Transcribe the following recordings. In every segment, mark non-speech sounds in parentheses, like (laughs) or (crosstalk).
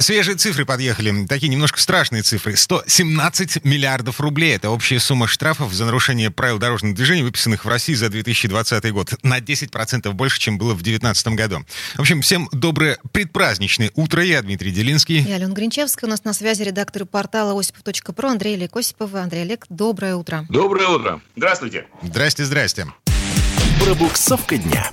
Свежие цифры подъехали, такие немножко страшные цифры. 117 миллиардов рублей. Это общая сумма штрафов за нарушение правил дорожного движения, выписанных в России за 2020 год. На 10% больше, чем было в 2019 году. В общем, всем доброе предпраздничное утро. Я Дмитрий Делинский. Я Алена Гринчевская. У нас на связи редактор портала осипов.про Андрей Олег Осипов. Андрей Олег, доброе утро. Доброе утро. Здравствуйте. Здрасте, здрасте. Пробуксовка дня.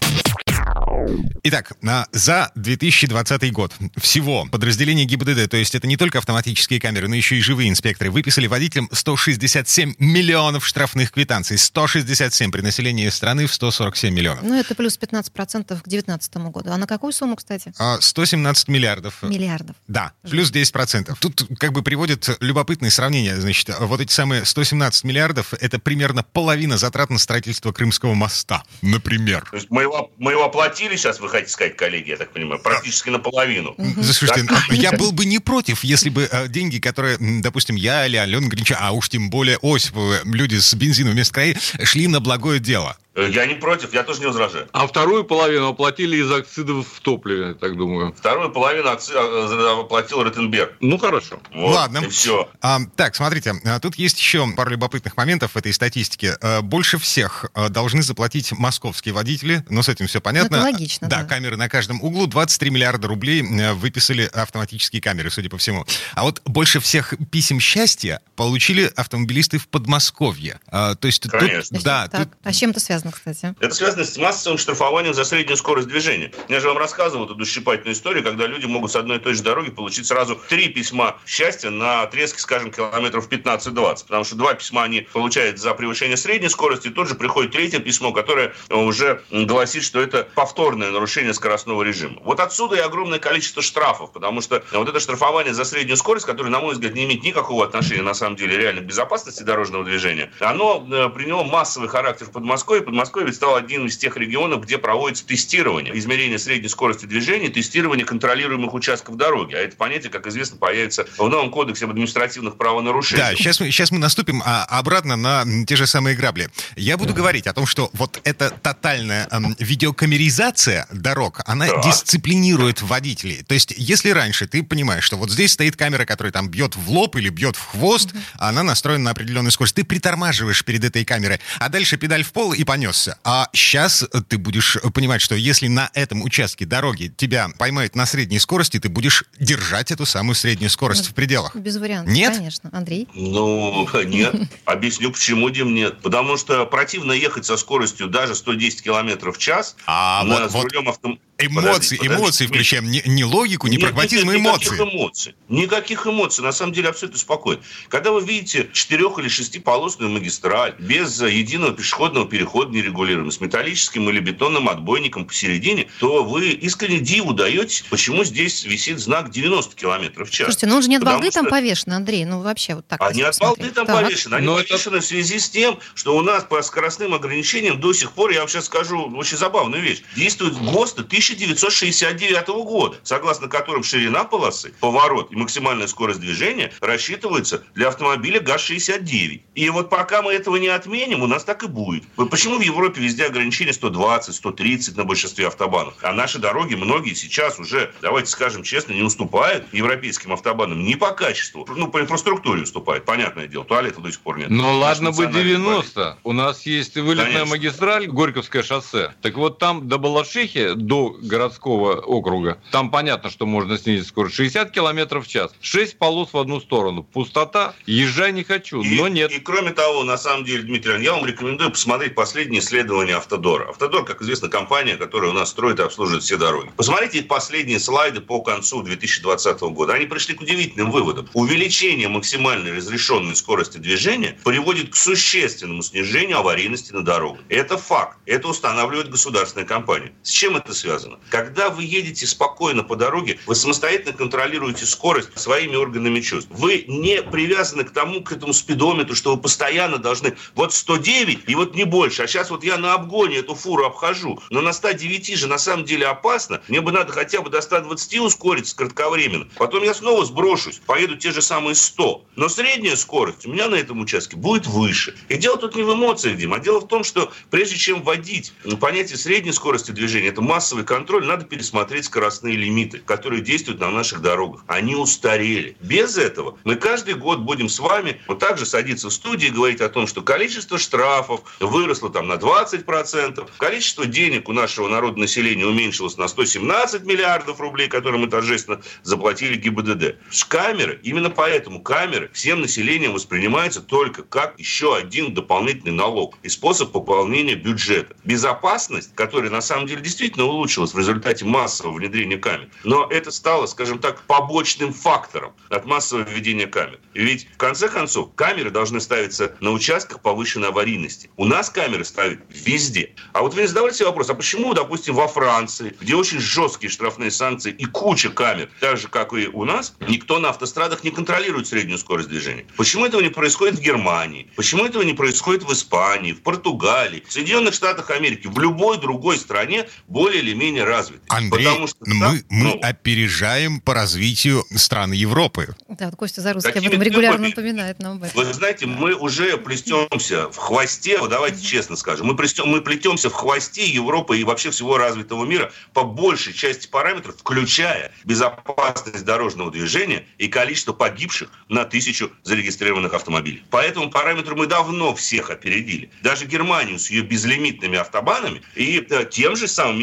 Итак, на- за 2020 год всего подразделения ГИБДД, то есть это не только автоматические камеры, но еще и живые инспекторы, выписали водителям 167 миллионов штрафных квитанций. 167 при населении страны в 147 миллионов. Ну, это плюс 15% к 2019 году. А на какую сумму, кстати? А 117 миллиардов. Миллиардов. Да, плюс 10%. Тут как бы приводит любопытное сравнение. Значит, вот эти самые 117 миллиардов — это примерно половина затрат на строительство Крымского моста, например. То есть мы его, мы его оплатили сейчас, вы хотите сказать, коллеги, я так понимаю, практически наполовину. Слушайте, Так. я был бы не против, если бы э, деньги, которые, допустим, я или Алена Гринча, а уж тем более Осиповы, люди с бензином вместо краи, шли на благое дело. Э, Я не против, я тоже не возражаю. А вторую половину оплатили из акцидов в топливе, так думаю. Вторую половину акци- э, оплатил Ротенберг. Ну, хорошо. Вот, Ладно. И все. А, так, смотрите, а, тут есть еще пару любопытных моментов в этой статистике. Больше всех должны заплатить московские водители, но с этим все понятно. Это логично, да. камеры на каждом углу. 23 миллиарда рублей э, выписали автоматические камеры, судя по всему. А вот больше всех писем счастья получили автомобилисты в Подмосковье. А, То есть тут- Конечно. да, так, тут а с чем это связано, кстати? Это связано с массовым штрафованием за среднюю скорость движения. Я же вам рассказывал эту душесчипательную историю, когда люди могут с одной и той же дороги получить сразу три письма счастья на отрезке, скажем, километров 15-20. Потому что два письма они получают за превышение средней скорости, и тут же приходит третье письмо, которое уже гласит, что это повторное нарушение скоростного режима. Вот отсюда и огромное количество штрафов, потому что вот это штрафование за среднюю скорость, которое, на мой взгляд, не имеет никакого отношения, на самом деле, реально к безопасности дорожного движения, оно э, приняло массовый характер в Подмосковье. Подмосковье стал один из тех регионов, где проводится тестирование, измерение средней скорости движения, тестирование контролируемых участков дороги. А это понятие, как известно, появится в новом кодексе об административных правонарушениях. Да, сейчас мы, сейчас мы наступим а, обратно на те же самые грабли. Я буду говорить о том, что вот эта тотальная м, видеокамеризация дорог, она Да. дисциплинирует водителей. То есть, если раньше ты понимаешь, что вот здесь стоит камера, которая там бьет в лоб или бьет в хвост, а она настроена на определенную скорость, ты притормаживаешь перед этой камерой, а дальше педаль в пол и понесся. А сейчас ты будешь понимать, что если на этом участке дороги тебя поймают на средней скорости, ты будешь держать эту самую среднюю скорость в пределах. Без вариантов, Нет? конечно. Андрей? Ну, (laughs) нет. Объясню, почему, Дим, нет. Потому что противно ехать со скоростью даже 110 километров в час А на, вот- с вот рулем. Эмоции, Подожди, эмоции подожди. включаем. Не, не логику, не Нет, прагматизм, а нет, эмоции. Никаких эмоций. Никаких эмоций. На самом деле абсолютно спокойно. Когда вы видите четырех- или шестиполосную магистраль без единого пешеходного перехода нерегулируемого, с металлическим или бетонным отбойником посередине, то вы искренне диву даете, почему здесь висит знак 90 километров в час. Слушайте, ну он же не от балды там что- повешен, Андрей. Ну, вообще, вот так. Они если от балды там Так. повешены. Они Но это- повешены в связи с тем, что у нас по скоростным ограничениям до сих пор, я вам сейчас скажу очень забавную вещь, действует ГОСТы 1969 года, согласно которым ширина полосы, поворот и максимальная скорость движения рассчитываются для автомобиля ГАЗ-69. И вот пока мы этого не отменим, у нас так и будет. Почему в Европе везде ограничение 120, 130 на большинстве автобанов, а наши дороги, многие сейчас уже, давайте скажем честно, не уступают европейским автобанам ни по качеству, ну, по инфраструктуре уступают, понятное дело, туалета до сих пор нет. Ну ладно бы национальный 90. У нас есть вылетная Конечно. магистраль, Горьковское шоссе. Так вот там до Балашихи, до городского округа, там понятно, что можно снизить скорость 60 километров в час. 6 полос в одну сторону. Пустота. Езжай не хочу. И, Но нет. и кроме того, на самом деле, Дмитрий, я вам рекомендую посмотреть последние исследования Автодора. Автодор, как известно, компания, которая у нас строит и обслуживает все дороги. Посмотрите их последние слайды по концу 2020 года. Они пришли к удивительным выводам. Увеличение максимальной разрешенной скорости движения приводит к существенному снижению аварийности на дорогах. Это факт. Это устанавливает государственная компания. С чем это связано? Сказано. Когда вы едете спокойно по дороге, вы самостоятельно контролируете скорость своими органами чувств. Вы не привязаны к тому, к этому спидометру, что вы постоянно должны вот 109 и вот не больше. А сейчас вот я на обгоне эту фуру обхожу. Но на 109 же на самом деле опасно. Мне бы надо хотя бы до 120 ускориться кратковременно. Потом я снова сброшусь, поеду те же самые 100. Но средняя скорость у меня на этом участке будет выше. И дело тут не в эмоциях, Дим, а дело в том, что прежде чем вводить понятие средней скорости движения, это массовый контроль, надо пересмотреть скоростные лимиты, которые действуют на наших дорогах. Они устарели. Без этого мы каждый год будем с вами вот так же садиться в студии и говорить о том, что количество штрафов выросло там на 20%, количество денег у нашего народного населения уменьшилось на 117 миллиардов рублей, которые мы торжественно заплатили ГИБДД. Камеры, именно поэтому камеры всем населением воспринимаются только как еще один дополнительный налог и способ пополнения бюджета. Безопасность, которая на самом деле действительно улучшилась в результате массового внедрения камер, но это стало, скажем так, побочным фактором от массового введения камер. Ведь в конце концов камеры должны ставиться на участках повышенной аварийности. У нас камеры ставят везде. А вот вы не задавали себе вопрос, а почему, допустим, во Франции, где очень жесткие штрафные санкции и куча камер, так же, как и у нас, никто на автострадах не контролирует среднюю скорость движения? Почему этого не происходит в Германии? Почему этого не происходит в Испании, в Португалии, в Соединенных Штатах Америки, в любой другой стране более или менее развитой? Андрей, Потому что, мы, там, мы ну, опережаем по развитию стран Европы. Да, вот Костя Зарусский об этом регулярно напоминает нам об этом. Вы знаете, мы уже плестемся в хвосте, давайте честно скажем, мы, плестем, мы плетемся в хвосте Европы и вообще всего развитого мира по большей части параметров, включая безопасность дорожного движения и количество погибших на тысячу зарегистрированных автомобилей. По этому параметру мы давно всех опередили. Даже Германию с ее безлимитными автобанами и э, тем же самым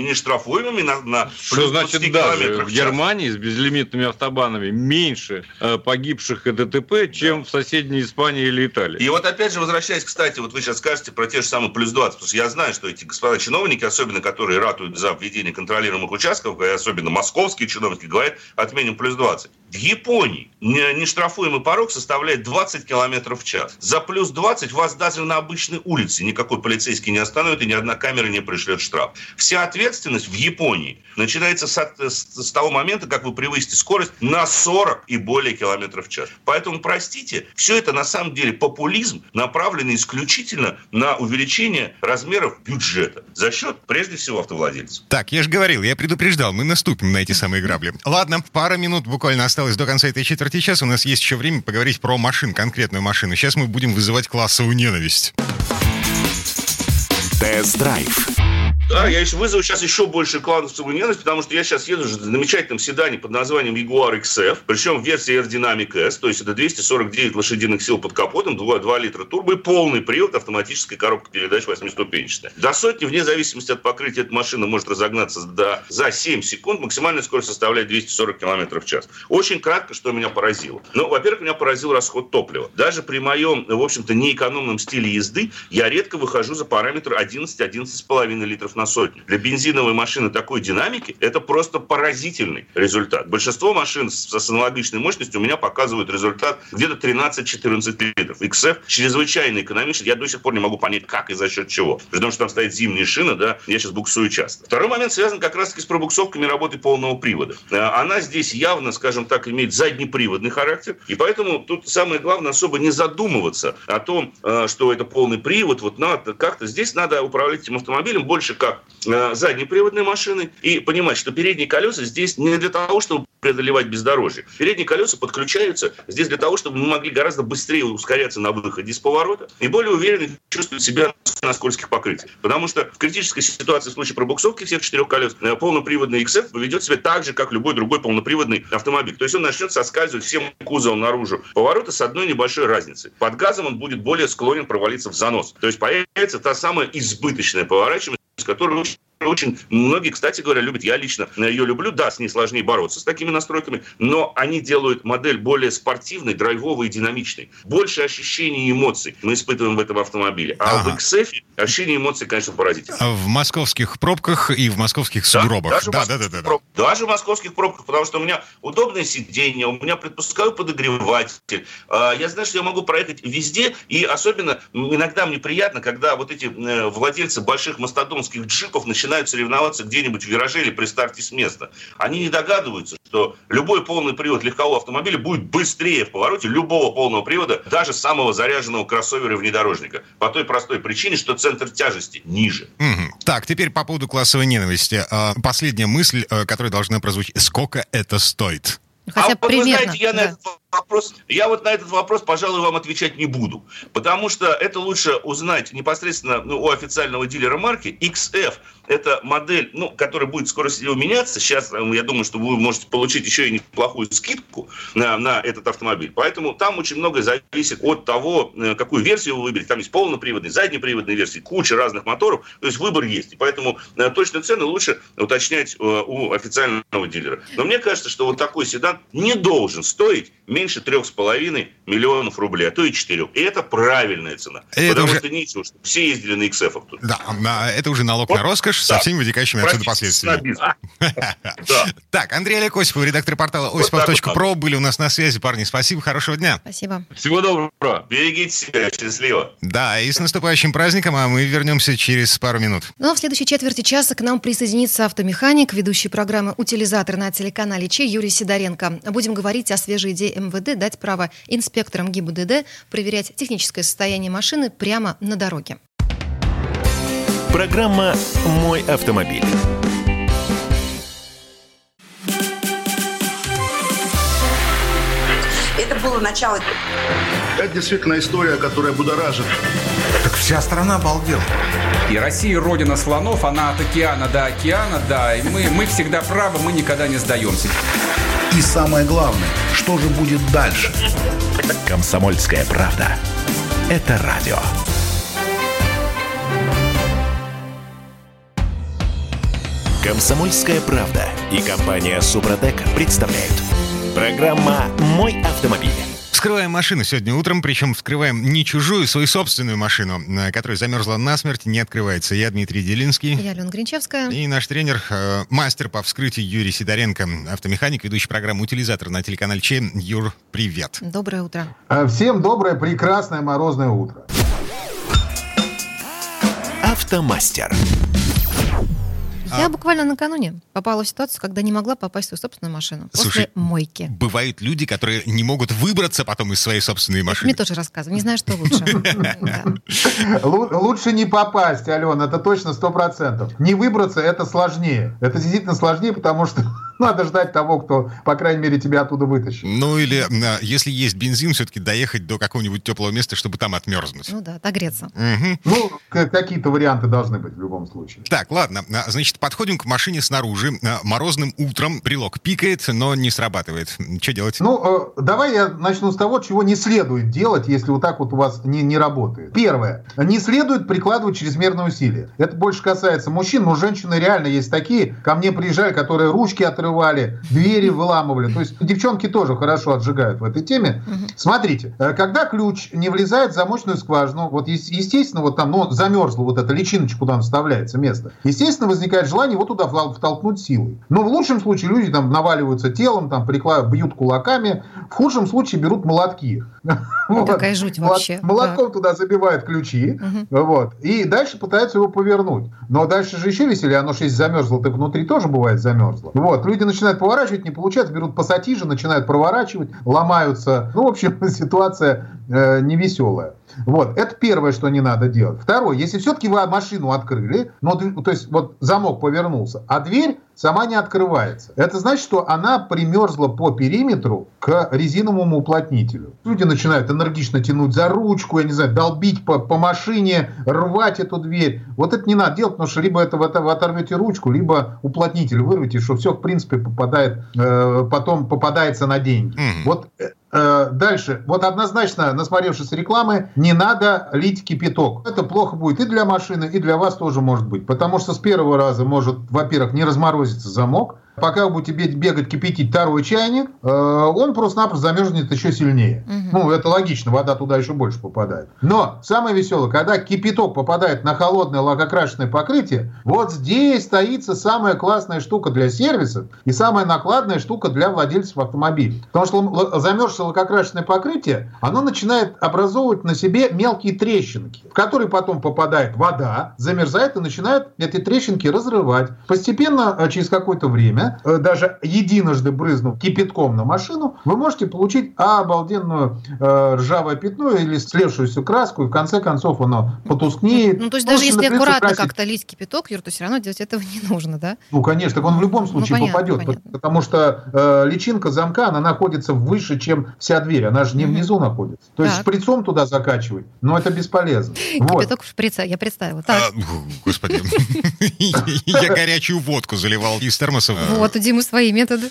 нештрафуемыми на, на Что значит даже в Германии с безлимитными автобанами меньше э, погибших и ДТП, чем да. в соседней Испании или Италии. И вот опять же, возвращаясь, кстати, вот вы сейчас скажете про те же самые плюс 20, потому что я знаю, что эти господа чиновники, особенно которые ратуют за введение контролируемых участков, и особенно московские чиновники, говорят, отменим плюс 20. В Японии нештрафуемый порог составляет 20 километров в час. За плюс 20 вас даже на обычной улице никакой полицейский не остановит и ни одна камера не пришлет штраф. Вся ответственность в Японии начинается с, с, с того момента, как вы превысите скорость на 40 и более километров в час. Поэтому, простите, все это на самом деле популизм, направленный исключительно на увеличение размеров бюджета за счет, прежде всего, автовладельцев. Так, я же говорил, я предупреждал, мы наступим на эти самые грабли. Ладно, пара минут буквально осталось до конца этой четверти часа. У нас есть еще время поговорить про машин, конкретную машину. Сейчас мы будем вызывать классовую ненависть. Тест-драйв да, я еще вызову сейчас еще больше клановцевую ненависть, потому что я сейчас еду в замечательном седане под названием Jaguar XF, причем в версии Aerodynamic S, то есть это 249 лошадиных сил под капотом, 2, 2 литра турбо и полный привод, автоматическая коробка передач 8-ступенчатая. До сотни, вне зависимости от покрытия, эта машина может разогнаться до, за 7 секунд, максимальная скорость составляет 240 км в час. Очень кратко, что меня поразило. Ну, во-первых, меня поразил расход топлива. Даже при моем, в общем-то, неэкономном стиле езды я редко выхожу за параметр 11-11,5 литров на сотню. Для бензиновой машины такой динамики это просто поразительный результат. Большинство машин с аналогичной мощностью у меня показывают результат где-то 13-14 литров. XF чрезвычайно экономичный. Я до сих пор не могу понять, как и за счет чего. При том, что там стоит зимняя шина, да, я сейчас буксую часто. Второй момент связан как раз-таки с пробуксовками работы полного привода. Э, она здесь явно, скажем так, имеет заднеприводный характер, и поэтому тут самое главное особо не задумываться о том, э, что это полный привод, вот надо как-то здесь надо управлять этим автомобилем больше как э, заднеприводной машиной и понимать, что передние колеса здесь не для того, чтобы преодолевать бездорожье. Передние колеса подключаются здесь для того, чтобы мы могли гораздо быстрее ускоряться на выходе из поворота и более уверенно чувствовать себя на скользких покрытиях. Потому что в критической ситуации в случае пробуксовки всех четырех колес э, полноприводный XF поведет себя так же, как любой другой полноприводный автомобиль. То есть он начнет соскальзывать всем кузовом наружу поворота с одной небольшой разницей. Под газом он будет более склонен провалиться в занос. То есть появится та самая избыточная поворачиваемость, которую очень очень многие, кстати говоря, любят. Я лично ее люблю. Да, с ней сложнее бороться с такими настройками, но они делают модель более спортивной, драйвовой и динамичной. Больше ощущений и эмоций мы испытываем в этом автомобиле. А ага. в XF ощущение эмоций, конечно, поразительно. А в московских пробках и в московских сугробах. Даже, да, в да, да, да, да. даже в московских пробках, потому что у меня удобное сиденье, у меня предпускаю подогреватель. А, Я знаю, что я могу проехать везде, и особенно иногда мне приятно, когда вот эти э, владельцы больших мастодонских джипов начинают соревноваться где-нибудь в вираже или при старте с места. Они не догадываются, что любой полный привод легкового автомобиля будет быстрее в повороте любого полного привода, даже самого заряженного кроссовера и внедорожника. По той простой причине, что центр тяжести ниже. Мгм. Так, теперь по поводу классовой ненависти. А, Последняя мысль, э, которая должна прозвучать. Сколько это стоит? Хотя а вот примерно. вы знаете, я на да. этот вопрос, я вот на этот вопрос, пожалуй, вам отвечать не буду, потому что это лучше узнать непосредственно ну, у официального дилера марки. XF – это модель, ну, которая будет скоро меняться. Сейчас, э, я думаю, что вы можете получить еще и неплохую скидку на, на этот автомобиль. Поэтому там очень многое зависит от того, э, какую версию вы выберете. Там есть полноприводные, заднеприводные версии, куча разных моторов. То есть выбор есть. И поэтому э, точно цены лучше уточнять у официального дилера. Но мне кажется, что вот такой седан не должен стоить меньше трех с половиной миллионов рублей, а то и четырех. И это правильная цена. Это потому уже- что нечего, чтобы все ездили на XF. тут. Да, это уже налог Вот, на роскошь со да. всеми вытекающими отсюда последствиями. (laughs) Так, Андрей Олег Осипов, редактор портала осипов.про, были у нас на связи. Парни, спасибо, хорошего дня. Спасибо. Всего доброго. Берегите себя, счастливо. Да, и с наступающим праздником, а мы вернемся через пару минут. Ну а в следующей четверти часа к нам присоединится автомеханик, ведущий программы «Утилизатор» на телеканале Че Юрий Сидоренко. Будем говорить о свежей идее МВД дать право инспекторам ГИБДД проверять техническое состояние машины прямо на дороге. Программа «Мой автомобиль». Это было начало Это действительно история, которая будоражит. Так вся страна обалдела. И Россия родина слонов, она от океана до океана, да, и мы, мы всегда правы, мы никогда не сдаемся. И самое главное, что же будет дальше? «Комсомольская правда». Это радио. «Комсомольская правда» и компания «Супротек» представляют. Программа «Мой автомобиль». Вскрываем машину сегодня утром, причем вскрываем не чужую, свою собственную машину, э, которая замерзла насмерть, не открывается. Я Дмитрий Делинский. Я Алена Гринчевская. И наш тренер, э, мастер по вскрытию Юрий Сидоренко, автомеханик, ведущий программу «Утилизатор» на телеканале Че. Юр, привет. Доброе утро. А, Всем доброе, прекрасное морозное утро. «Автомастер». Я буквально накануне попала в ситуацию, когда не могла попасть в свою собственную машину Слушай, после мойки. Бывают люди, которые не могут выбраться потом из своей собственной машины. Мне тоже рассказывай, не знаю, что лучше. (laughs) Лучше не попасть, Алена, это точно сто процентов. Не выбраться это сложнее. Это действительно сложнее, потому что надо ждать того, кто, по крайней мере, тебя оттуда вытащит. Ну или, э, если есть бензин, все-таки доехать до какого-нибудь теплого места, чтобы там отмерзнуть. Ну да, отогреться. Мгм. Ну, какие-то варианты должны быть в любом случае. Так, ладно. А, Значит, подходим к машине снаружи. А, Морозным утром брелок пикает, но не срабатывает. Что делать? Ну, э, давай я начну с того, чего не следует делать, если вот так вот у вас не, не работает. Первое. Не следует прикладывать чрезмерные усилия. Это больше касается мужчин, но женщины реально есть такие. Ко мне приезжали, которые ручки отрывали, двери выламывали. То есть девчонки тоже хорошо отжигают в этой теме. Смотрите, э, когда ключ не влезает в замочную скважину, вот ес- естественно, вот там, ну, замерзла вот эта личиночка, куда вставляется, место. Естественно, возникает желание вот туда втол- втолкнуть силой. Но в лучшем случае люди там наваливаются телом, там прикла- бьют кулаками. В худшем случае берут молотки. (laughs) Вот. Такая жуть вообще, Молотком туда забивают ключи. Вот. И дальше пытаются его повернуть. Но дальше же еще веселее. Оно же если замерзло, так внутри тоже бывает замерзло. Вот. Люди начинают поворачивать, не получается, берут пассатижи, начинают проворачивать, ломаются. Ну, в общем, (laughs) ситуация э, невеселая. Вот, это первое, что не надо делать. Второе, если все-таки вы машину открыли, но, то есть вот замок повернулся, а дверь сама не открывается, это значит, что она примерзла по периметру к резиновому уплотнителю. Люди начинают энергично тянуть за ручку, я не знаю, долбить по, по машине, рвать эту дверь. Вот это не надо делать, потому что либо это, вы вы оторвете ручку, либо уплотнитель вырвете, что все, в принципе, попадает, э, потом попадается на деньги. Мгм. Вот э, дальше. Вот однозначно, насмотревшись рекламы, не надо лить кипяток. Это плохо будет и для машины, и для вас тоже может быть. Потому что с первого раза может, во-первых, не разморозиться замок, пока вы будете бегать кипятить второй чайник, э, он просто-напросто замерзнет еще сильнее. Угу. Ну, это логично, вода туда еще больше попадает. Но самое веселое, когда кипяток попадает на холодное лакокрашенное покрытие, вот здесь стоится самая классная штука для сервиса и самая накладная штука для владельцев автомобилей. Потому что замерзшее лакокрашенное покрытие, оно начинает образовывать на себе мелкие трещинки, в которые потом попадает вода, замерзает и начинает эти трещинки разрывать. Постепенно, э, через какое-то время, э, даже единожды брызнув кипятком на машину, вы можете получить обалденную э, ржавое пятно или слевшуюся краску, и в конце концов оно потускнеет. Ну, то есть даже если аккуратно красить. как-то лить кипяток, Юр, то все равно делать этого не нужно, да? Ну, конечно, так он в любом ну, случае ну, понятно, попадет, понятно. потому что э, личинка замка, она находится выше, чем вся дверь, она же не внизу находится. То есть шприцом туда закачивать, но это бесполезно. Кипяток в шприца, я представила. А, господи, (laughs) я горячую водку заливал из термоса. Вот, у Димы свои методы.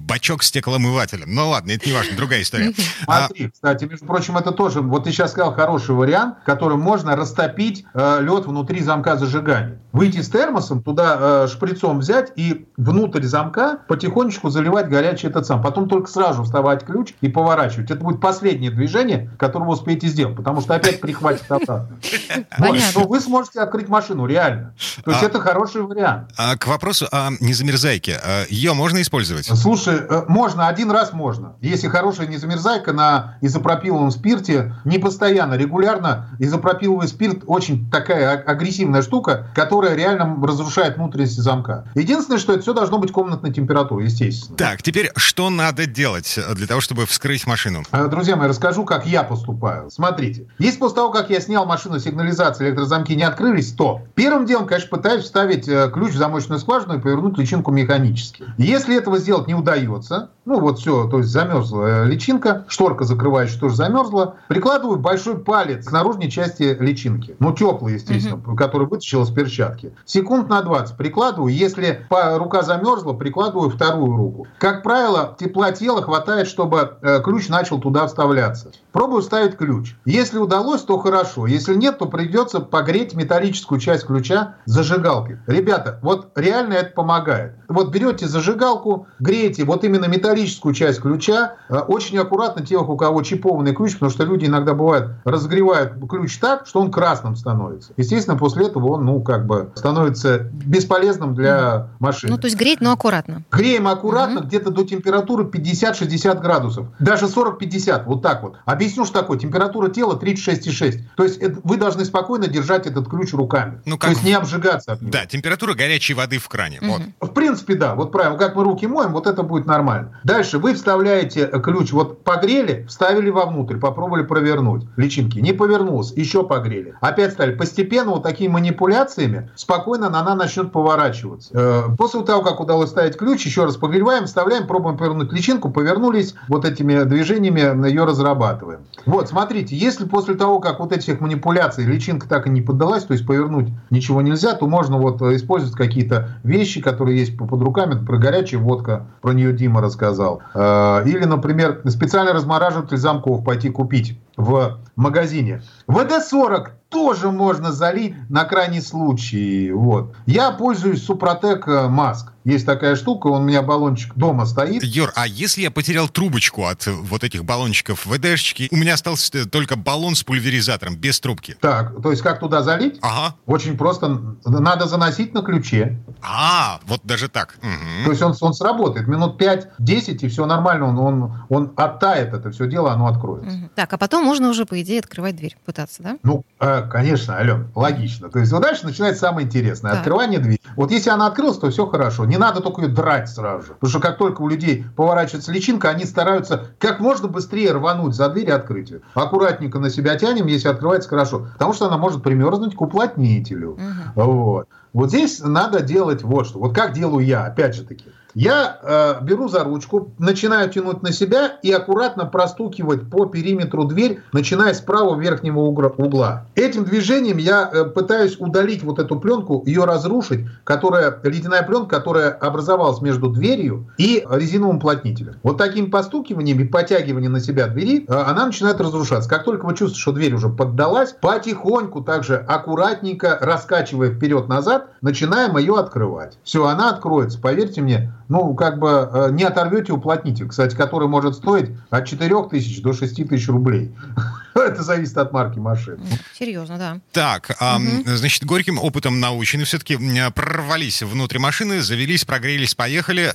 Бачок стеклоомывателя. Ну ладно, это не важно, другая история. (laughs) Смотри, кстати, между прочим, это тоже, вот ты сейчас сказал хороший вариант, которым можно растопить э, лед внутри замка зажигания. Выйти с термосом, туда э, шприцом взять и внутрь замка потихонечку заливать горячий этот сам. Потом только сразу вставать ключ и поворачивать. Это будет последнее движение, которое вы успеете сделать, потому что опять прихватит обратно. (laughs) Но вы сможете открыть машину, реально. То есть а это хороший вариант. А к вопросу о незамерзайке. А Ее можно использовать? Слушай, э, можно, один раз можно. Если хорошая незамерзайка на изопропиловом спирте, не постоянно, регулярно. Изопропиловый спирт очень такая агрессивная штука, которая реально разрушает внутренности замка. Единственное, что это все должно быть комнатной температуры, естественно. Так, теперь что надо делать для того, чтобы вскрыть машину? Э, друзья мои, расскажу, как я поступаю. Смотрите, если после того, как я снял машину сигнализации, электрозамки не открылись, то первым делом, конечно, пытаюсь вставить э, ключ в замочную скважину и повернуть личинку механически. Если этого сделать не удается, ну вот все, то есть замерзла личинка, шторка закрывающая тоже замерзла, прикладываю большой палец к наружной части личинки, ну теплый, естественно, угу. который вытащил из перчатки. Секунд на 20 прикладываю, если рука замерзла, прикладываю вторую руку. Как правило, тепла тела хватает, чтобы э, ключ начал туда вставляться. Пробую ставить ключ. Если удалось, то хорошо. Если нет, то придется погреть металлическую часть ключа зажигалкой. Ребята, вот реально это помогает. Вот берете зажигалку, греете вот именно металлическую часть ключа. Э, очень аккуратно тех, у кого чипованный ключ, потому что люди иногда бывают разогревают ключ так, что он красным становится. Естественно, после этого он, ну, как бы становится бесполезным для машины. Ну, то есть греть, но аккуратно. Греем аккуратно, угу. где-то до температуры 50-60 градусов. Даже 40-50, вот так вот. Объясню, что такое. Температура тела 36,6. То есть это, вы должны спокойно держать этот ключ руками. Ну, как... То есть не обжигаться от него. Да, температура горячей воды в кране. Угу. Вот. В принципе, да. Вот правильно. Как мы руки моем, вот это будет нормально. Дальше вы вставляете ключ, вот погрели, вставили вовнутрь, попробовали провернуть личинки. Не повернулось, еще погрели. Опять стали. Постепенно вот такими манипуляциями спокойно она начнет поворачиваться. Э, после того, как удалось ставить ключ, еще раз погреваем, вставляем, пробуем повернуть личинку, повернулись, вот этими движениями ее разрабатываем. Вот, смотрите, если после того, как вот этих манипуляций личинка так и не поддалась, то есть повернуть ничего нельзя, то можно вот использовать какие-то вещи, которые есть под руками, про горячая водка, про нее Дима рассказал. Э, или, например, специальный размораживатель замков пойти купить в магазине. ВД-40 тоже можно залить на крайний случай. Вот. Я пользуюсь Супротек э, Маск. Есть такая штука, он у меня баллончик дома стоит. Юр, а если я потерял трубочку от вот этих баллончиков ВДшечки, у меня остался только баллон с пульверизатором, без трубки. Так, то есть как туда залить? Ага. Очень просто. Надо заносить на ключе. А, вот даже так. Угу. То есть он, он сработает. Минут 5-10, и все нормально. Он, он, он оттает это все дело, оно откроется. Угу. Так, а потом можно уже, по идее, открывать дверь, пытаться, да? Ну, э, конечно, Ален, логично. То есть вот дальше начинается самое интересное. Да. Открывание двери. Вот если она открылась, то все хорошо. Не надо только ее драть сразу же. Потому что как только у людей поворачивается личинка, они стараются как можно быстрее рвануть за дверь и открыть ее. Аккуратненько на себя тянем, если открывается хорошо. Потому что она может примерзнуть к уплотнителю. Угу. Вот. Вот здесь надо делать вот что. Вот как делаю я, опять же таки. Я э, беру за ручку, начинаю тянуть на себя и аккуратно простукивать по периметру дверь, начиная с правого верхнего угла. Этим движением я э, пытаюсь удалить вот эту пленку, ее разрушить, которая, ледяная пленка, которая образовалась между дверью и резиновым уплотнителем. Вот таким постукиванием и потягиванием на себя двери, э, она начинает разрушаться. Как только вы чувствуете, что дверь уже поддалась, потихоньку также аккуратненько раскачивая вперед-назад, назад, начинаем ее открывать. Все, она откроется, поверьте мне, ну, как бы э, не оторвете уплотнитель, кстати, который может стоить от 4 тысяч до 6 тысяч рублей. (laughs) Это зависит от марки машины. Серьезно, да. Так, а, значит, горьким опытом научены все-таки прорвались внутрь машины, завелись, прогрелись, поехали.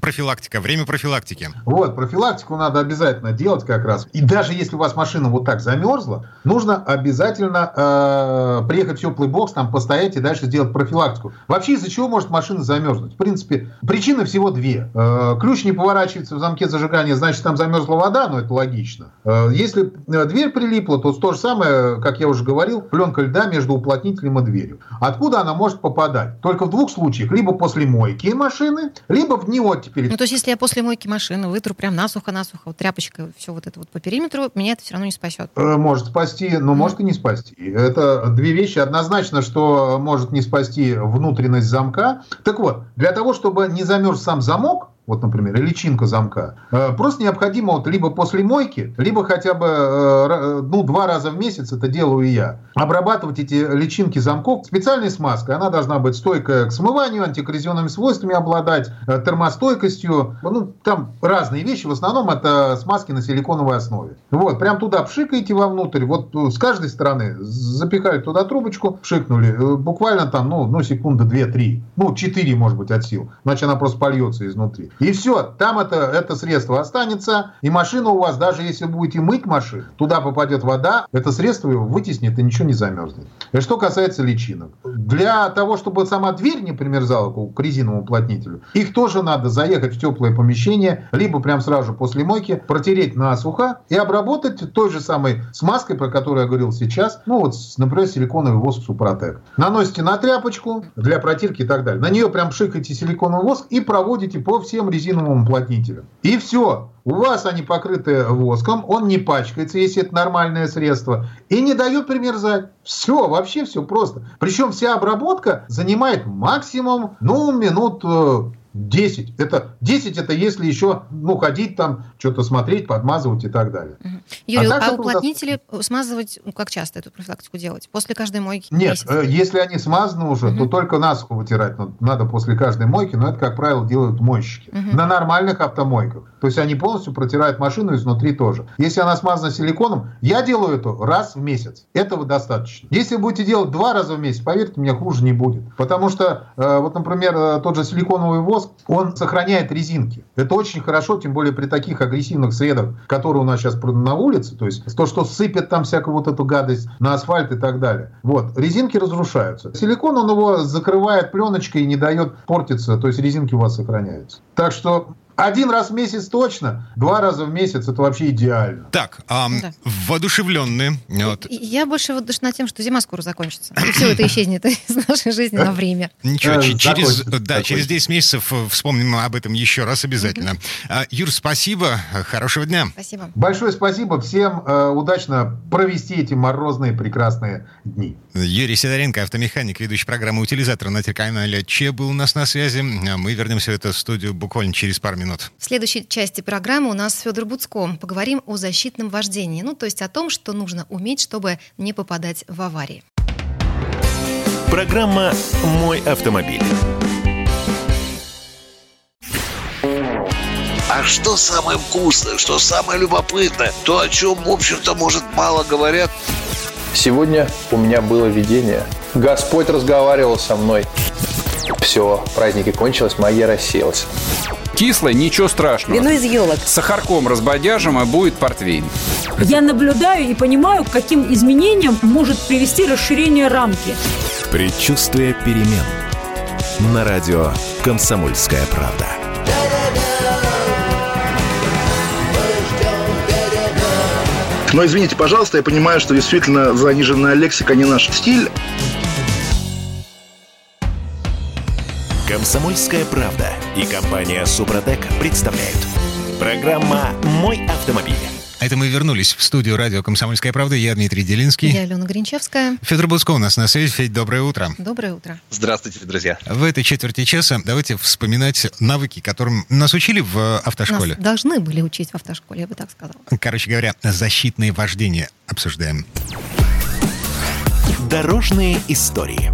Профилактика, время профилактики. Вот, профилактику надо обязательно делать как раз. И даже если у вас машина вот так замерзла, нужно обязательно э, приехать в теплый бокс, там постоять и дальше сделать профилактику. Вообще, из-за чего может машина замерзнуть? В принципе, причины всего две. Э, ключ не поворачивается в замке зажигания, значит, там замерзла вода, но это логично. Э, если э, дверь прилипла, то то же самое, как я уже говорил, пленка льда между уплотнителем и дверью. Откуда она может попадать? Только в двух случаях. Либо после мойки машины, либо в дни оттепели. Ну, то есть, если я после мойки машины вытру прям насухо-насухо, вот тряпочкой, все вот это вот по периметру, меня это все равно не спасет. Может спасти, но может и не спасти. Это две вещи. Однозначно, что может не спасти внутренность замка. Так вот, для того, чтобы не замерз сам замок, вот, например, личинка замка. Э, Просто необходимо вот либо после мойки, либо хотя бы э, ну, два раза в месяц, это делаю и я, обрабатывать эти личинки замков специальной смазкой. Она должна быть стойкая к смыванию, антикоррозионными свойствами обладать, э, термостойкостью. Ну, там разные вещи. В основном это смазки на силиконовой основе. Вот, прям туда пшикаете вовнутрь. Вот с каждой стороны запихали туда трубочку, пшикнули. Буквально там, ну, ну секунды 2-3. Ну, 4, может быть, от сил. Иначе она просто польется изнутри. И все, там это, это средство останется. И машина у вас, даже если будете мыть машину, туда попадет вода, это средство его вытеснит и ничего не замерзнет. И что касается личинок. Для того, чтобы сама дверь не примерзала к резиновому уплотнителю, их тоже надо заехать в теплое помещение, либо прям сразу после мойки, протереть насухо и обработать той же самой смазкой, про которую я говорил сейчас, ну вот, например, силиконовый воск Супротек. Наносите на тряпочку для протирки и так далее. На нее прям пшикаете силиконовый воск и проводите по всем резиновым уплотнителям. И все. У вас они покрыты воском, он не пачкается, если это нормальное средство, и не дает примерзать. Все, вообще все просто. Причем вся обработка занимает максимум, ну, минут э, 10. Это, 10 это если еще ну, ходить там, что-то смотреть, подмазывать и так далее. Юрий, так а, это у нас- уплотнители смазывать, ну, как часто эту профилактику делать? После каждой мойки? Нет, Месяц? э, если они смазаны уже, то только насухо вытирать надо, после каждой мойки, но это, как правило, делают мойщики. Мгм. На нормальных автомойках. То есть они полностью протирают машину изнутри тоже. Если она смазана силиконом, я делаю это раз в месяц. Этого достаточно. Если будете делать два раза в месяц, поверьте мне, хуже не будет. Потому что, э, вот, например, э, тот же силиконовый воск, он сохраняет резинки. Это очень хорошо, тем более при таких агрессивных средах, которые у нас сейчас на улице, то есть то, что сыпет там всякую вот эту гадость на асфальт и так далее. Вот, резинки разрушаются. Силикон, он его закрывает пленочкой и не дает портиться, то есть резинки у вас сохраняются. Так что один раз в месяц точно, два раза в месяц это вообще идеально. Так, ам, Да. воодушевленные. Вот. Я больше воодушевлена тем, что зима скоро закончится. И все это исчезнет (laughs) из нашей жизни на время. Ничего, Э, че- через, да, через закончится. 10 месяцев э, вспомним об этом еще раз обязательно. А, Юр, спасибо, э, хорошего дня. Спасибо. Большое спасибо всем, удачно провести эти морозные прекрасные дни. Юрий Сидоренко, автомеханик, ведущий программы «Утилизатор» на телеканале Че был у нас на связи. А Мы вернемся в эту студию буквально через пару минут. В следующей части программы у нас Федор Буцко. Поговорим о защитном вождении. Ну, то есть о том, что нужно уметь, чтобы не попадать в аварии. Программа «Мой автомобиль». А что самое вкусное, что самое любопытное, то, о чем, в общем-то, может, мало говорят, Сегодня у меня было видение. Господь разговаривал со мной. Все, праздники кончились, магия рассеялась. Кислое, ничего страшного. Вино из елок. С сахарком разбодяжим, и будет портвейн. Я наблюдаю и понимаю, к каким изменениям может привести расширение рамки. Предчувствие перемен. На радио «Комсомольская правда». Но извините, пожалуйста, я понимаю, что действительно заниженная лексика не наш стиль. «Комсомольская правда» и компания «Супротек» представляют. Программа «Мой автомобиль». Это мы вернулись в студию радио «Комсомольская правда». Я Дмитрий Делинский. Я Алена Гринчевская. Федор Буцко у нас на связи. Федь, доброе утро. Доброе утро. Здравствуйте, друзья. В этой четверти часа давайте вспоминать навыки, которым нас учили в автошколе. Нас должны были учить в автошколе, я бы так сказала. Короче говоря, защитные вождения обсуждаем. Дорожные истории.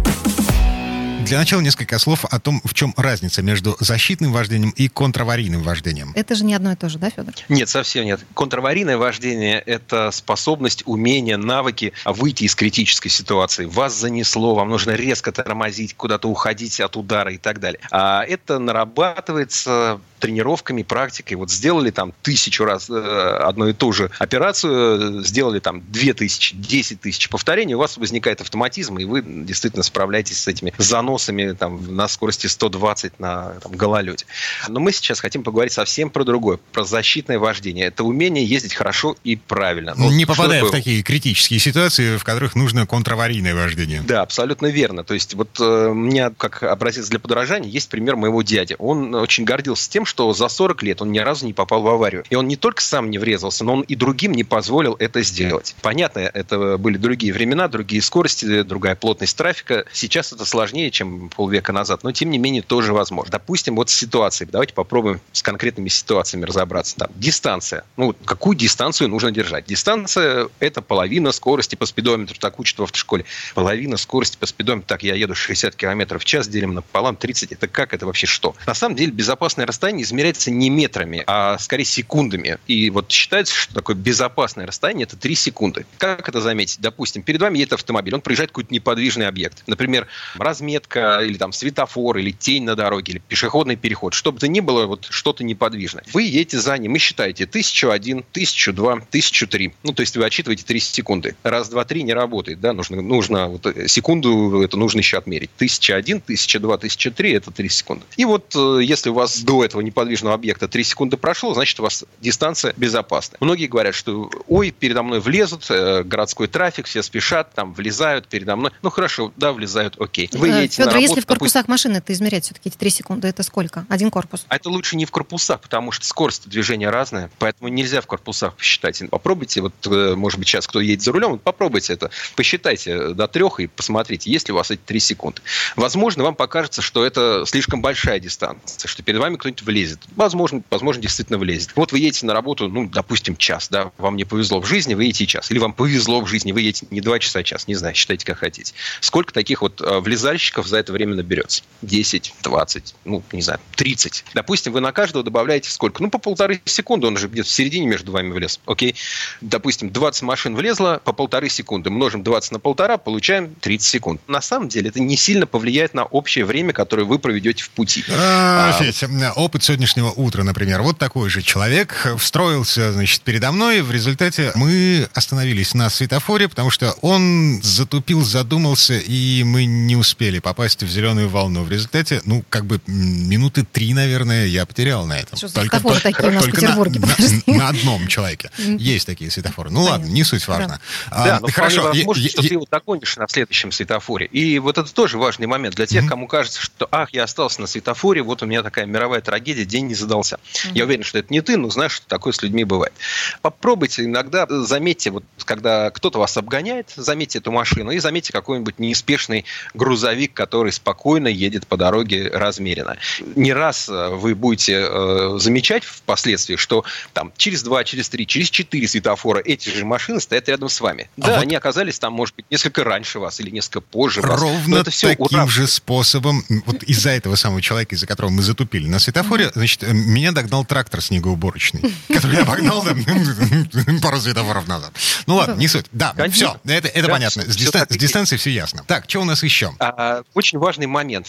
Для начала несколько слов о том, в чем разница между защитным вождением и контраварийным вождением. Это же не одно и то же, да, Федор? Нет, совсем нет. Контраварийное вождение – это способность, умение, навыки выйти из критической ситуации. Вас занесло, вам нужно резко тормозить, куда-то уходить от удара и так далее. А это нарабатывается тренировками, практикой. Вот сделали там тысячу раз э, одну и ту же операцию, сделали там две тысячи, десять тысяч повторений, у вас возникает автоматизм, и вы действительно справляетесь с этими заносами там, на скорости 120 на там, гололеде. Но мы сейчас хотим поговорить совсем про другое, про защитное вождение. Это умение ездить хорошо и правильно. Ну, Не попадая в такие критические ситуации, в которых нужно контраварийное вождение. Да, абсолютно верно. То есть вот э, у меня, как образец для подражания, есть пример моего дяди. Он очень гордился тем, что за 40 лет он ни разу не попал в аварию. И он не только сам не врезался, но он и другим не позволил это сделать. Понятно, это были другие времена, другие скорости, другая плотность трафика. Сейчас это сложнее, чем полвека назад, но тем не менее тоже возможно. Допустим, вот ситуации. Давайте попробуем с конкретными ситуациями разобраться. Там, дистанция. Ну, какую дистанцию нужно держать? Дистанция – это половина скорости по спидометру. Так учат в автошколе. Половина скорости по спидометру. Так, я еду 60 км в час, делим напополам 30. Это как? Это вообще что? На самом деле безопасное расстояние измеряется не метрами, а скорее секундами. И вот считается, что такое безопасное расстояние – это 3 секунды. Как это заметить? Допустим, перед вами едет автомобиль, он проезжает какой-то неподвижный объект. Например, разметка, или там светофор, или тень на дороге, или пешеходный переход. Что бы то ни было, вот что-то неподвижное. Вы едете за ним и считаете 1001, 1002, 1003. Ну, то есть вы отчитываете 3 секунды. Раз, два, три не работает, да, нужно, нужно вот э, секунду, это нужно еще отмерить. 1001, 1002, 1003 – это 3 секунды. И вот э, если у вас до этого неподвижного объекта 3 секунды прошло, значит, у вас дистанция безопасна. Многие говорят, что ой, передо мной влезут, э, городской трафик, все спешат, там влезают передо мной. Ну хорошо, да, влезают, окей. Вы едете Федор, на работу, если в корпусах допустим, машины это измерять все-таки эти 3 секунды, это сколько? Один корпус? А это лучше не в корпусах, потому что скорость движения разная, поэтому нельзя в корпусах посчитать. Попробуйте, вот, э, может быть, сейчас кто едет за рулем, попробуйте это, посчитайте до трех и посмотрите, есть ли у вас эти 3 секунды. Возможно, вам покажется, что это слишком большая дистанция, что перед вами кто-нибудь влезет. Возможно, возможно, действительно влезет. Вот вы едете на работу, ну, допустим, час, да, вам не повезло в жизни, вы едете час. Или вам повезло в жизни, вы едете не два часа, а час, не знаю, считайте, как хотите. Сколько таких вот э, влезальщиков за это время наберется? 10, 20, ну, не знаю, 30. Допустим, вы на каждого добавляете сколько? Ну, по полторы секунды, он же где-то в середине между вами влез. Окей? Допустим, 20 машин влезло по полторы секунды. Множим 20 на полтора, получаем 30 секунд. На самом деле это не сильно повлияет на общее время, которое вы проведете в пути. А, Федь, опыт сегодняшнего утра, например. Вот такой же человек встроился, значит, передо мной. В результате мы остановились на светофоре, потому что он затупил, задумался, и мы не успели попасть в зеленую волну. В результате, ну, как бы минуты три, наверное, я потерял на этом. Что за светофоры такие у нас в только на, Петербурге? на- Подожди. на одном человеке. Есть такие светофоры. Ну ладно, не суть важно. А, Да, но хорошо. вполне е- возможно, е- что е- ты его догонишь на следующем светофоре. И вот это тоже важный момент для тех, кому кажется, что ах, я остался на светофоре, вот у меня такая мировая трагедия, день не задался. Я уверен, что это не ты, но знаешь, что такое с людьми бывает. Попробуйте иногда, э, заметьте, вот когда кто-то вас обгоняет, заметьте эту машину и заметьте какой-нибудь неспешный грузовик, который спокойно едет по дороге размеренно. Не раз э, вы будете э, замечать впоследствии, что там через два, через три, через четыре светофора эти же машины стоят рядом с вами. А да, вот- они оказались там, может быть, несколько раньше вас или несколько позже вас. Но Ровно это все таким же способом, вот из-за этого самого человека, из-за которого мы затупили на светофоре, значит, э, меня догнал трактор снегоуборочный, (laughs) который я погнал (laughs) пару светофоров назад. Ну ладно, не суть. Да, все, это, понятно. С, всё дистан- так и с дистанцией все ясно. Так, что у нас еще? А, Очень важный момент.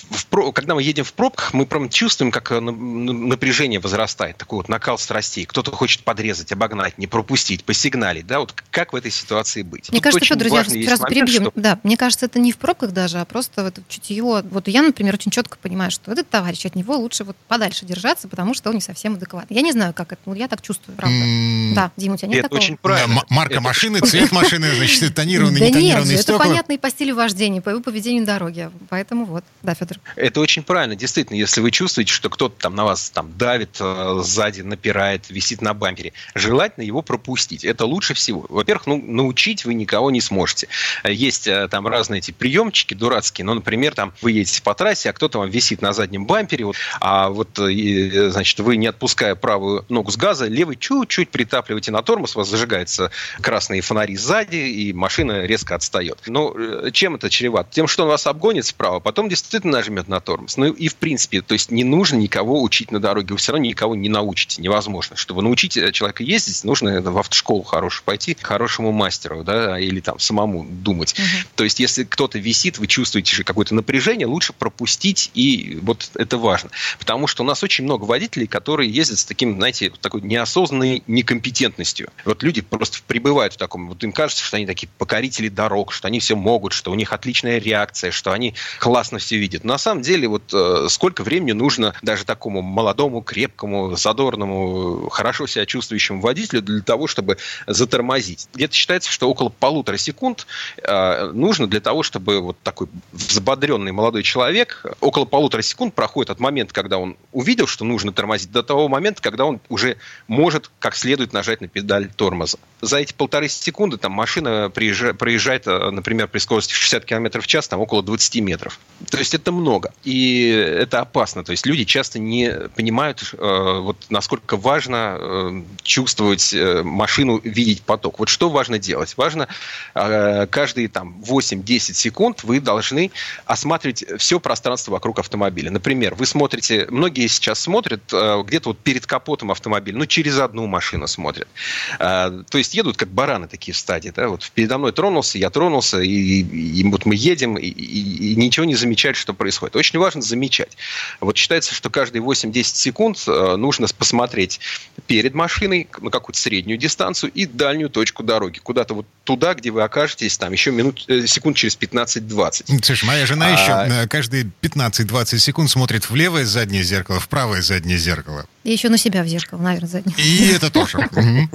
Когда мы едем в пробках, мы прям чувствуем, как э, на- на- напряжение возрастает. Такой вот накал страстей. Кто-то хочет подрезать, обогнать, не пропустить, посигналить. Да? Вот как в этой ситуации быть? Мне кажется, Федор, я момент, перебью. Да, мне кажется, это не в пробках даже, а просто вот чутье. Вот я, например, очень четко понимаю, что этот товарищ, от него лучше вот подальше держаться, потому что он не совсем адекватный. Я не знаю, как это, но я так чувствую, правда. М, Да, Дима, у тебя нет Это такого? очень правильно. да, м- марка Это машины, цвет машины, значит, тонированный, да не нет тонированный это стекла. понятно и по стилю вождения, по его поведению на дороге. Поэтому вот, да, Федор. Это очень правильно. Действительно, если вы чувствуете, что кто-то там на вас там давит э, сзади, напирает, висит на бампере, желательно его пропустить. Это лучше всего. Во-первых, ну, научить вы никого не сможете. Есть э, там разные эти приемчики дурацкие. Ну, например, там вы едете по трассе, а кто-то вам висит на заднем бампере, вот, а вот э, и значит, вы, не отпуская правую ногу с газа, левый чуть-чуть притапливаете на тормоз, у вас зажигаются красные фонари сзади, и машина резко отстает. Ну, э, чем это чревато? Тем, что он вас обгонит справа, потом действительно нажмет на тормоз. Ну и в принципе, то есть не нужно никого учить на дороге, вы все равно никого не научите, невозможно. Чтобы научить человека ездить, нужно в автошколу хорошую пойти, к хорошему мастеру, да, или там самому думать. Угу. То есть если кто-то висит, вы чувствуете же какое-то напряжение, лучше пропустить, и вот это важно. Потому что у нас очень много водителей, которые ездят с таким, знаете, такой неосознанной некомпетентностью. Вот люди просто пребывают в таком, вот им кажется, что они такие покорители дорог, что они все могут, что у них отличная реакция, что они классно все видят. На самом деле вот э, сколько времени нужно даже такому молодому, крепкому, задорному, хорошо себя чувствующему водителю для того, чтобы затормозить? Где-то считается, что около полутора секунд э, нужно для того, чтобы вот такой взбодренный молодой человек около полутора секунд проходит от момента, когда он увидел, что нужно тормозить, до того момента, когда он уже может как следует нажать на педаль тормоза. За эти полторы секунды там машина проезжает, э, например, при скорости 60 км в час, там около 20 метров. То есть это много. И это опасно. То есть люди часто не понимают, э, вот насколько важно э, чувствовать э, машину, видеть поток. Вот что важно делать? Важно э, каждые там 8-10 секунд вы должны осматривать все пространство вокруг автомобиля. Например, вы смотрите, многие сейчас смотрят э, где-то вот перед капотом автомобиля, ну через одну машину смотрят. Э, то есть едут как бараны такие в стадии, да, вот передо мной тронулся, я тронулся, и, и, вот мы едем, и, и, и ничего не замечают, что происходит. Очень важно замечать. Вот считается, что каждые 8-10 секунд э, нужно посмотреть перед машиной на какую-то среднюю дистанцию и дальнюю точку дороги. Куда-то вот туда, где вы окажетесь, там еще минут, э, секунд через 15-20. Слушай, моя жена а... еще каждые 15-20 секунд смотрит в левое заднее зеркало, в правое заднее зеркало. И еще на себя в зеркало, наверное, заднее. И это тоже. (laughs)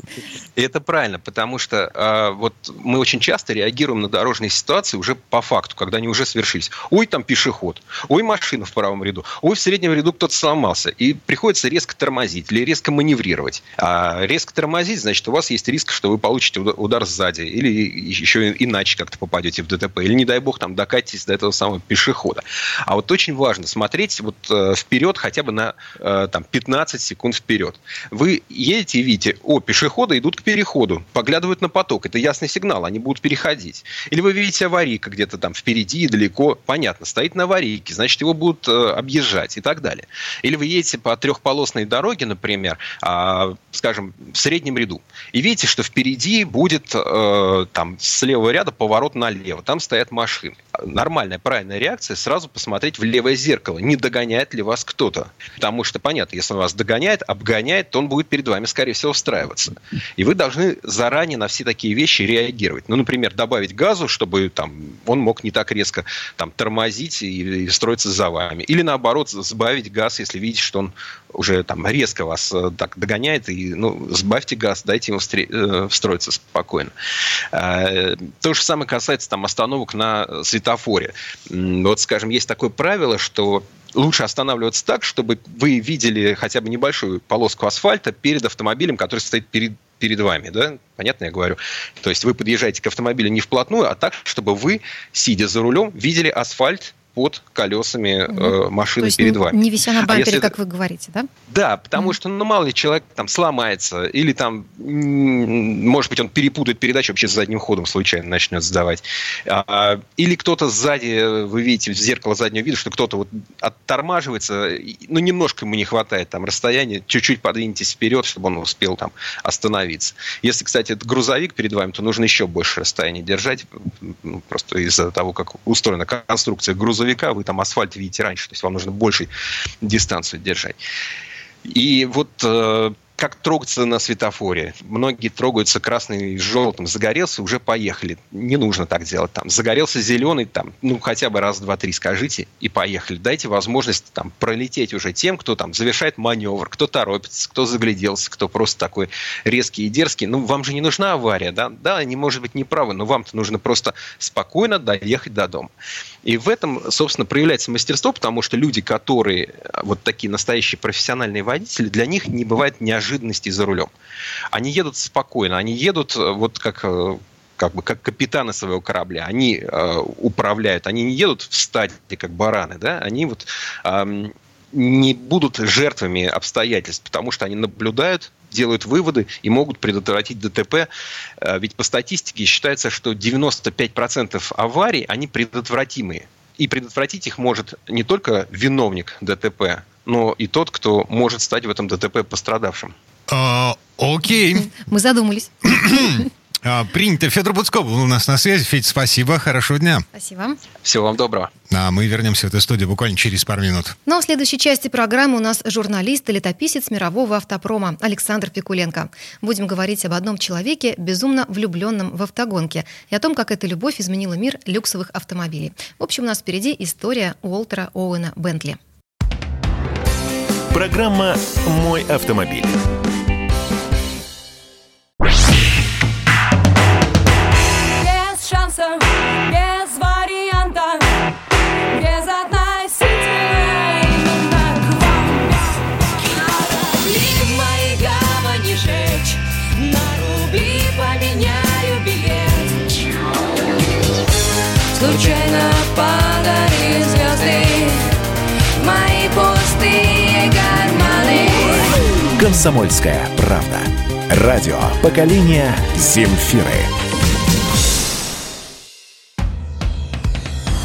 И это правильно, потому что э, вот мы очень часто реагируем на дорожные ситуации уже по факту, когда они уже свершились. Ой, там пешеход, ой, машина в правом ряду, ой, в среднем ряду кто-то сломался. И приходится резко тормозить или резко маневрировать. А резко тормозить, значит, у вас есть риск, что вы получите удар сзади или еще иначе как-то попадете в ДТП. Или, не дай бог, там докатитесь до этого самого пешехода. А вот очень важно смотреть вот э, вперед хотя бы на э, там, 15 секунд вперед. Вы едете и видите, о, пешеходы идут к переходу, поглядывают на поток. Это ясный сигнал, они будут переходить. Или вы видите аварийка где-то там впереди, далеко, понятно, стоит на аварийке, значит, его будут э, объезжать и так далее. Или вы едете по трехполосной дороге, например, э, скажем, в среднем ряду, и видите, что впереди будет э, там с левого ряда поворот налево, там стоят машины. Нормальная, правильная реакция сразу посмотреть в левое зеркало, не догоняет ли вас кто-то. Потому что, понятно, если он вас догоняет, обгоняет, то он будет перед вами, скорее всего, встраиваться. И вы должны заранее на все такие вещи реагировать. Ну, например, добавить газу, чтобы там, он мог не так резко там, тормозить и, и строиться за вами. Или наоборот, сбавить газ, если видите, что он уже там резко вас э, так догоняет, и ну, сбавьте газ, дайте ему встре- э, встроиться спокойно. Э, то же самое касается там остановок на светофоре. Вот, скажем, есть такое правило, что лучше останавливаться так, чтобы вы видели хотя бы небольшую полоску асфальта перед автомобилем, который стоит перед перед вами, да? Понятно я говорю? То есть вы подъезжаете к автомобилю не вплотную, а так, чтобы вы, сидя за рулем, видели асфальт под колесами э, машины То есть перед вами. Не вися на А бампере, если- как вы говорите, да? Да, потому что, ну, мало ли человек там сломается, или там, может быть, он перепутает передачу, вообще с задним ходом случайно начнет сдавать. А, Или кто-то сзади, вы видите в зеркало заднего вида, что кто-то вот оттормаживается, ну, немножко ему не хватает там расстояния, чуть-чуть подвиньтесь вперед, чтобы он успел там остановиться. Если, кстати, это грузовик перед вами, то нужно еще больше расстояния держать, ну, просто из-за того, как устроена конструкция грузовика, вы там асфальт видите раньше, то есть вам нужно больше дистанцию держать. И вот э, как трогаться на светофоре. Многие трогаются красный и желтым. Загорелся, уже поехали. Не нужно так делать. Там, загорелся зеленый, там, ну, хотя бы раз, два, три скажите и поехали. Дайте возможность там, пролететь уже тем, кто там завершает маневр, кто торопится, кто загляделся, кто просто такой резкий и дерзкий. Ну, вам же не нужна авария, да? Да, они, может быть, не правы, но вам-то нужно просто спокойно доехать до дома. И в этом, собственно, проявляется мастерство, потому что люди, которые э, вот такие настоящие профессиональные водители, для них не бывает неожиданностей за рулем. Они едут спокойно, они едут э, вот как э, как бы как капитаны своего корабля, они э, управляют, они не едут в стадии как бараны, да, они вот эм, не будут жертвами обстоятельств, потому что они наблюдают, делают выводы и могут предотвратить ДТП. Э, ведь по статистике считается, что 95% аварий, они предотвратимые. И предотвратить их может не только виновник ДТП, но и тот, кто может стать в этом ДТП пострадавшим. А, окей. (laughs) Мы задумались. (clears throat) (clears throat) А, принято. Федор Буцков был у нас на связи. Федь, спасибо. Хорошего дня. Спасибо. Всего вам доброго. А мы вернемся в эту студию буквально через пару минут. Ну а в следующей части программы у нас журналист и летописец мирового автопрома Александр Пикуленко. Будем говорить об одном человеке, безумно влюбленном в автогонки, и о том, как эта любовь изменила мир люксовых автомобилей. В общем, у нас впереди история Уолтера Оуэна Бентли. Программа «Мой автомобиль». Шансов, без вариантов, без относительной именно к вам. Корабли мои гавани жечь, на рубли поменяю билет. Случайно падали звезды мои пустые карманы. «Комсомольская правда». Радио поколения Земфиры.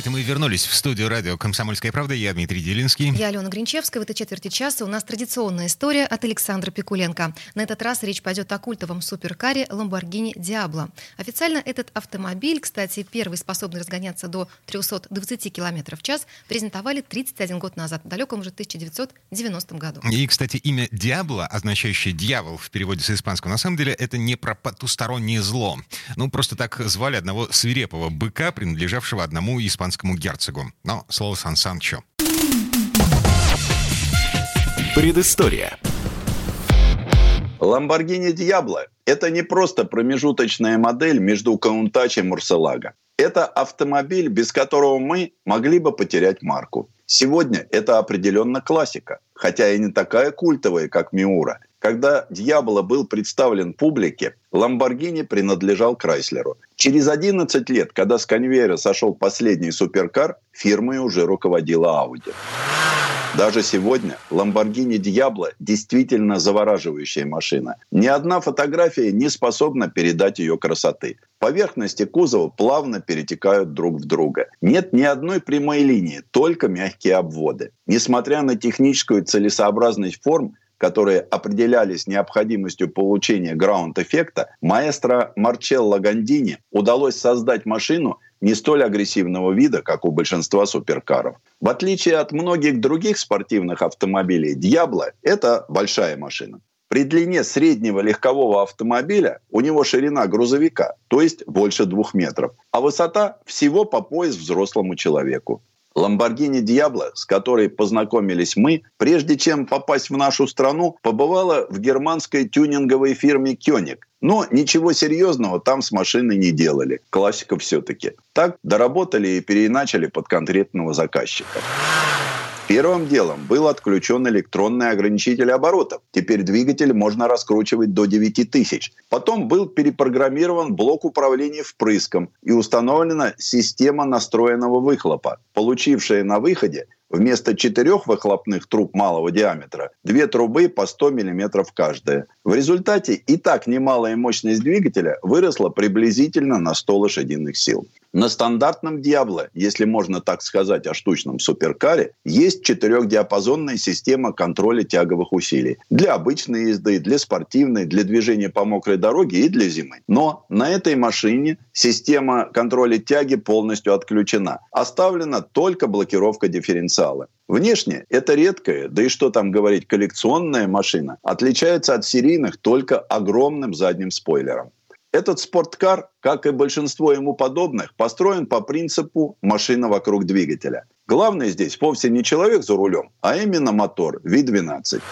Это мы вернулись в студию радио «Комсомольская правда». Я Дмитрий Делинский. Я Алена Гринчевская. В этой четверти часа у нас традиционная история от Александра Пикуленко. На этот раз речь пойдет о культовом суперкаре Lamborghini Diablo. Официально этот автомобиль, кстати, первый способный разгоняться до 320 км в час, презентовали 31 год назад, в далеком уже 1990 году. И, кстати, имя «Диабло», означающее «дьявол» в переводе с испанского, на самом деле это не про потустороннее зло. Ну, просто так звали одного свирепого быка, принадлежавшего одному испанскому герцогу. Но слово Сан Санчо. Предыстория. Lamborghini Diablo – это не просто промежуточная модель между Countach и Murcielago. Это автомобиль, без которого мы могли бы потерять марку. Сегодня это определенно классика, хотя и не такая культовая, как Миура. Когда Дьявола был представлен публике, Ламборгини принадлежал Крайслеру. Через 11 лет, когда с конвейера сошел последний суперкар, фирмой уже руководила Audi. Даже сегодня Lamborghini Diablo действительно завораживающая машина. Ни одна фотография не способна передать ее красоты. Поверхности кузова плавно перетекают друг в друга. Нет ни одной прямой линии, только мягкие обводы. Несмотря на техническую целесообразность форм, которые определялись необходимостью получения граунд-эффекта, маэстро Марчелло Гандини удалось создать машину не столь агрессивного вида, как у большинства суперкаров. В отличие от многих других спортивных автомобилей, Диабло – это большая машина. При длине среднего легкового автомобиля у него ширина грузовика, то есть больше двух метров, а высота всего по пояс взрослому человеку. Lamborghini Diablo, с которой познакомились мы, прежде чем попасть в нашу страну, побывала в германской тюнинговой фирме Koenig. Но ничего серьезного там с машиной не делали. Классика все-таки. Так доработали и переначали под конкретного заказчика. Первым делом был отключен электронный ограничитель оборотов. Теперь двигатель можно раскручивать до 9000. Потом был перепрограммирован блок управления впрыском и установлена система настроенного выхлопа, получившая на выходе вместо четырех выхлопных труб малого диаметра две трубы по 100 мм каждая. В результате и так немалая мощность двигателя выросла приблизительно на 100 лошадиных сил. На стандартном Диабло, если можно так сказать о штучном суперкаре, есть четырехдиапазонная система контроля тяговых усилий. Для обычной езды, для спортивной, для движения по мокрой дороге и для зимы. Но на этой машине система контроля тяги полностью отключена. Оставлена только блокировка дифференциала. Внешне это редкая, да и что там говорить, коллекционная машина, отличается от серийных только огромным задним спойлером. Этот спорткар, как и большинство ему подобных, построен по принципу «машина вокруг двигателя». Главное здесь вовсе не человек за рулем, а именно мотор V12.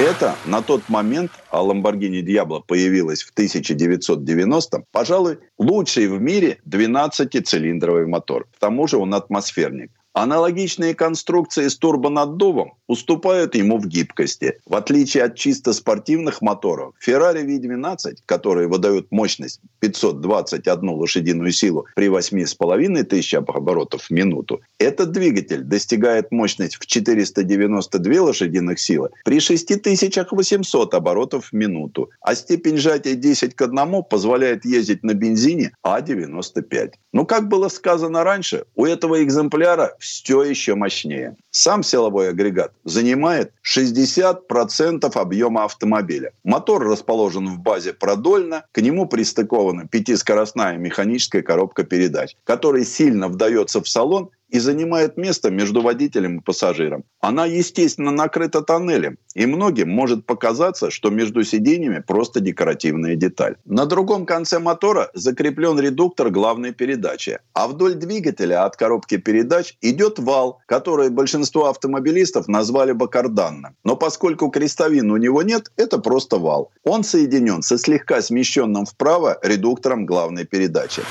Это на тот момент, а Lamborghini Diablo появилась в 1990-м, пожалуй, лучший в мире 12-цилиндровый мотор. К тому же он атмосферник. Аналогичные конструкции с турбонаддувом уступают ему в гибкости. В отличие от чисто спортивных моторов, Ferrari V12, которые выдают мощность 521 лошадиную силу при 8,5 тысяч оборотов в минуту, этот двигатель достигает мощность в 492 лошадиных силы при 6800 оборотов в минуту, а степень сжатия 10 к 1 позволяет ездить на бензине А95. Ну, как было сказано раньше, у этого экземпляра все еще мощнее. Сам силовой агрегат занимает 60% объема автомобиля. Мотор расположен в базе продольно, к нему пристыкована пятискоростная механическая коробка передач, которая сильно вдается в салон и занимает место между водителем и пассажиром. Она, естественно, накрыта тоннелем, и многим может показаться, что между сиденьями просто декоративная деталь. На другом конце мотора закреплен редуктор главной передачи, а вдоль двигателя от коробки передач идет вал, который большинство автомобилистов назвали бы карданным. Но поскольку крестовин у него нет, это просто вал. Он соединен со слегка смещенным вправо редуктором главной передачи.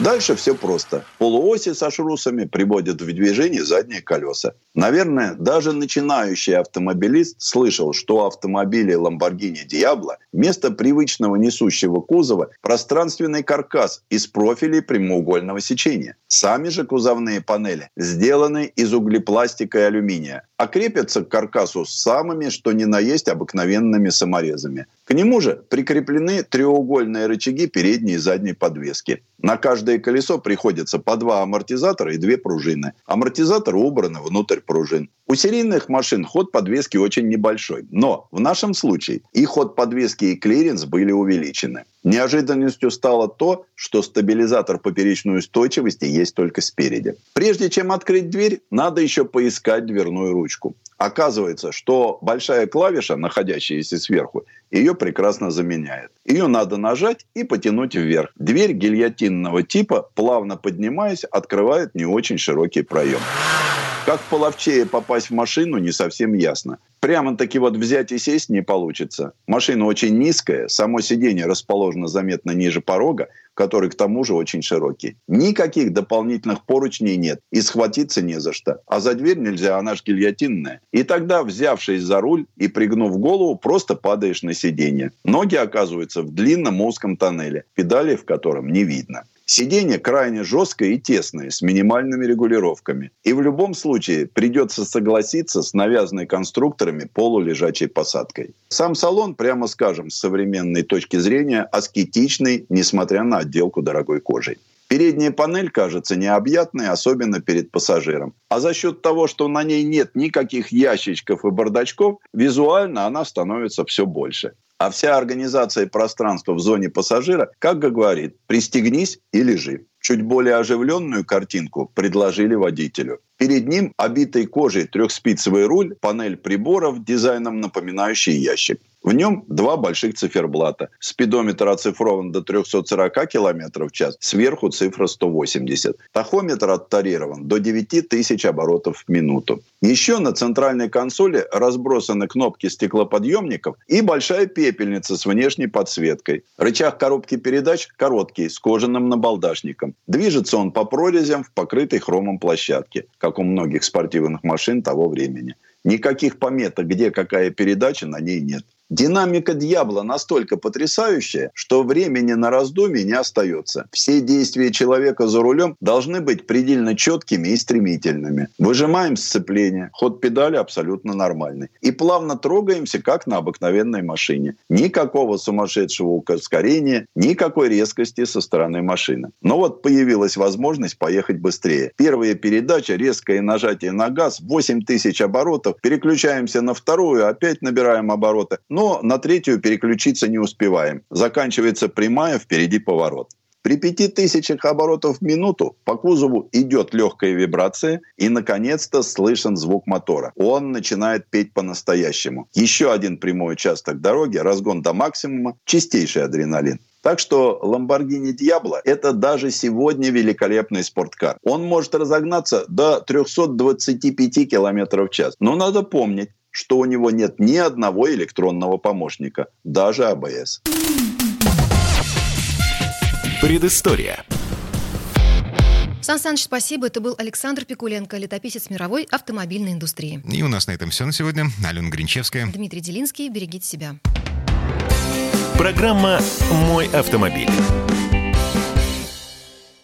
Дальше все просто. Полуоси со шрусами приводят в движение задние колеса. Наверное, даже начинающий автомобилист слышал, что у автомобиля Lamborghini Diablo вместо привычного несущего кузова пространственный каркас из профилей прямоугольного сечения. Сами же кузовные панели сделаны из углепластика и алюминия, а крепятся к каркасу с самыми, что ни на есть, обыкновенными саморезами. К нему же прикреплены треугольные рычаги передней и задней подвески. На каждое колесо приходится по два амортизатора и две пружины. Амортизаторы убраны внутрь пружин. У серийных машин ход подвески очень небольшой, но в нашем случае и ход подвески, и клиренс были увеличены. Неожиданностью стало то, что стабилизатор поперечной устойчивости есть только спереди. Прежде чем открыть дверь, надо еще поискать дверную ручку. Оказывается, что большая клавиша, находящаяся сверху, ее прекрасно заменяет. Ее надо нажать и потянуть вверх. Дверь гильотинного типа, плавно поднимаясь, открывает не очень широкий проем. Как половчее попасть в машину, не совсем ясно. Прямо-таки вот взять и сесть не получится. Машина очень низкая, само сиденье расположено заметно ниже порога, который к тому же очень широкий. Никаких дополнительных поручней нет, и схватиться не за что. А за дверь нельзя, она ж гильотинная. И тогда, взявшись за руль и пригнув голову, просто падаешь на сиденье. Ноги оказываются в длинном узком тоннеле, педали в котором не видно. Сиденье крайне жесткое и тесное, с минимальными регулировками. И в любом случае придется согласиться с навязанной конструкторами полулежачей посадкой. Сам салон, прямо скажем, с современной точки зрения, аскетичный, несмотря на отделку дорогой кожей. Передняя панель кажется необъятной, особенно перед пассажиром. А за счет того, что на ней нет никаких ящичков и бардачков, визуально она становится все больше. А вся организация пространства в зоне пассажира, как говорит, пристегнись и лежи. Чуть более оживленную картинку предложили водителю. Перед ним обитый кожей трехспицевый руль, панель приборов, дизайном напоминающий ящик. В нем два больших циферблата. Спидометр оцифрован до 340 км в час, сверху цифра 180. Тахометр оттарирован до 9000 оборотов в минуту. Еще на центральной консоли разбросаны кнопки стеклоподъемников и большая пепельница с внешней подсветкой. Рычаг коробки передач короткий, с кожаным набалдашником. Движется он по прорезям в покрытой хромом площадке, как у многих спортивных машин того времени. Никаких пометок, где какая передача, на ней нет. Динамика дьявола настолько потрясающая, что времени на раздумье не остается. Все действия человека за рулем должны быть предельно четкими и стремительными. Выжимаем сцепление, ход педали абсолютно нормальный. И плавно трогаемся, как на обыкновенной машине. Никакого сумасшедшего ускорения, никакой резкости со стороны машины. Но вот появилась возможность поехать быстрее. Первая передача, резкое нажатие на газ, 8000 оборотов, переключаемся на вторую, опять набираем обороты но на третью переключиться не успеваем. Заканчивается прямая, впереди поворот. При 5000 оборотов в минуту по кузову идет легкая вибрация и, наконец-то, слышен звук мотора. Он начинает петь по-настоящему. Еще один прямой участок дороги, разгон до максимума, чистейший адреналин. Так что Lamborghini Diablo – это даже сегодня великолепный спорткар. Он может разогнаться до 325 км в час. Но надо помнить, что у него нет ни одного электронного помощника, даже АБС. Предыстория. Сан Саныч, спасибо. Это был Александр Пикуленко, летописец мировой автомобильной индустрии. И у нас на этом все на сегодня. Алена Гринчевская. Дмитрий Делинский, берегите себя. Программа «Мой автомобиль».